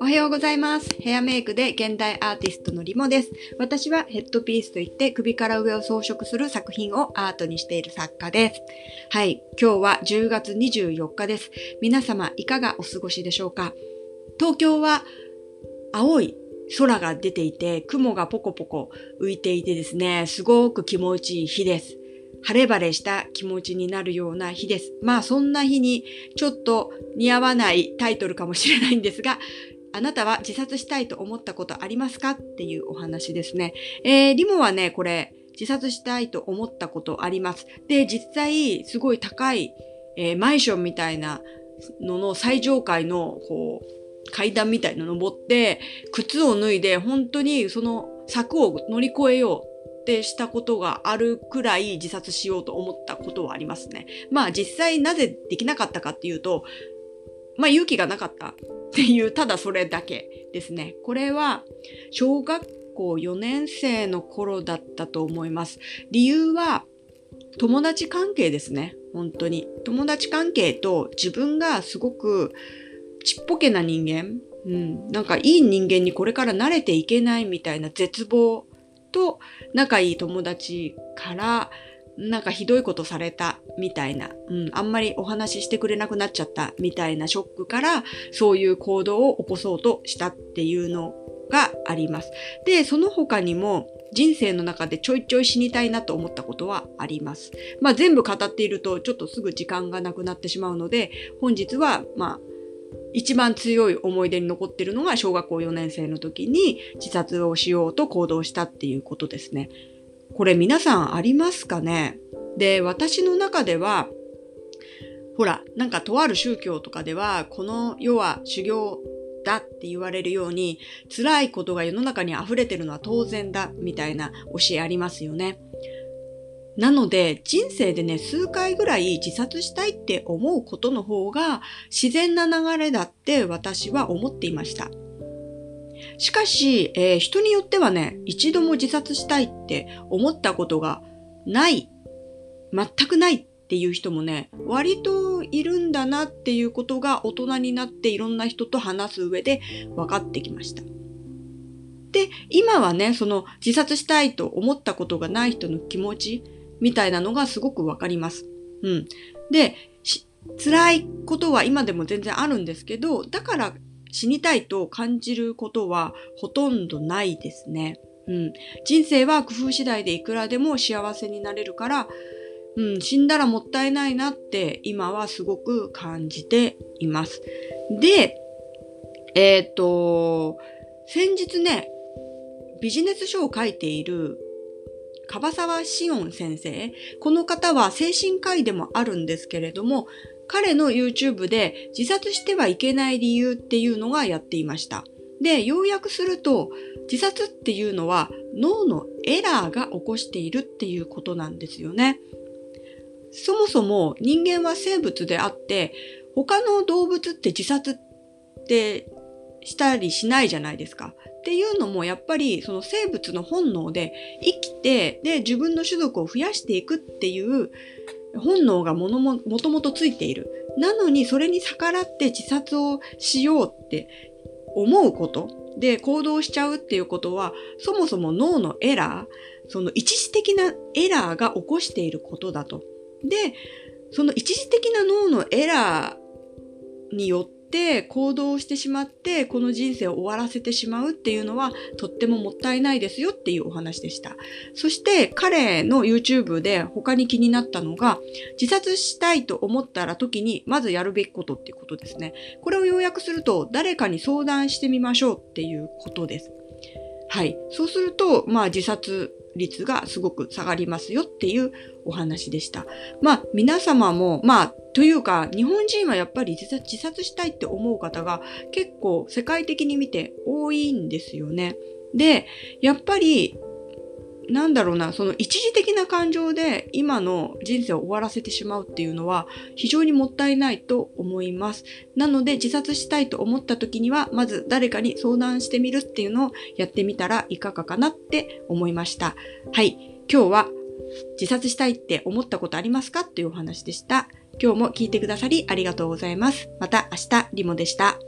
おはようございます。ヘアメイクで現代アーティストのリモです。私はヘッドピースといって首から上を装飾する作品をアートにしている作家です。はい、今日は10月24日です。皆様いかがお過ごしでしょうか？東京は青い空が出ていて、雲がポコポコ浮いていてですね、すごく気持ちいい日です。晴れ晴れした気持ちになるような日です。まあそんな日にちょっと似合わないタイトルかもしれないんですが、あなたは自殺したいと思ったことありますかっていうお話ですね。えー、リモはね、これ、自殺したいと思ったことあります。で、実際、すごい高い、えー、マンションみたいなのの最上階の、こう、階段みたいなの登って、靴を脱いで、本当にその柵を乗り越えようってしたことがあるくらい自殺しようと思ったことはありますね。まあ実際なぜできなかったかっていうと、まあ勇気がなかったっていう、ただそれだけですね。これは小学校4年生の頃だったと思います。理由は友達関係ですね。本当に。友達関係と自分がすごくちっぽけな人間、うん、なんかいい人間にこれから慣れていけないみたいな絶望と仲いい友達からなんかひどいことされたみたいな、うん、あんまりお話ししてくれなくなっちゃったみたいなショックからそういう行動を起こそうとしたっていうのがあります。で、その他にも人生の中でちょいちょい死にたいなと思ったことはあります。まあ全部語っているとちょっとすぐ時間がなくなってしまうので本日はまあ一番強い思い出に残ってるのが小学校4年生の時に自殺をしようと行動したっていうことですね。これ皆さんありますかね？で、私の中では、ほら、なんかとある宗教とかでは、この世は修行だって言われるように、辛いことが世の中に溢れてるのは当然だ、みたいな教えありますよね。なので、人生でね、数回ぐらい自殺したいって思うことの方が自然な流れだって私は思っていました。しかし、えー、人によってはね、一度も自殺したいって思ったことがない、全くないっていう人もね、割といるんだなっていうことが大人になっていろんな人と話す上で分かってきました。で、今はね、その自殺したいと思ったことがない人の気持ちみたいなのがすごくわかります。うん。で、辛いことは今でも全然あるんですけど、だから死にたいと感じることはほとんどないですね。うん。人生は工夫次第でいくらでも幸せになれるから、うん、死んだらもったいないなって今はすごく感じています。で、えっ、ー、と、先日ね、ビジネス書を書いている樺沢志音先生。この方は精神科医でもあるんですけれども、彼の YouTube で自殺してはいけない理由っていうのがやっていました。で、要約すると、自殺っていうのは脳のエラーが起こしているっていうことなんですよね。そもそも人間は生物であって、他の動物って自殺ってしたりしないじゃないですか。っていうのもやっぱりその生物の本能で生きてで自分の種族を増やしていくっていう本能がものももともとついている。なのにそれに逆らって自殺をしようって思うことで行動しちゃうっていうことはそもそも脳のエラー、その一時的なエラーが起こしていることだと。で、その一時的な脳のエラーによってて行動してしまってこの人生を終わらせてしまうっていうのはとってももったいないですよっていうお話でした。そして彼の YouTube で他に気になったのが自殺したいと思ったら時にまずやるべきことっていうことですね。これを要約すると誰かに相談してみましょうっていうことです。はい。そうすると、まあ自殺率がすごく下がりますよっていうお話でした。まあ皆様も、まあというか日本人はやっぱり自殺したいって思う方が結構世界的に見て多いんですよね。で、やっぱりなんだろうな、その一時的な感情で今の人生を終わらせてしまうっていうのは非常にもったいないと思います。なので自殺したいと思った時にはまず誰かに相談してみるっていうのをやってみたらいかがかなって思いました。はい。今日は自殺したいって思ったことありますかっていうお話でした。今日も聞いてくださりありがとうございます。また明日、リモでした。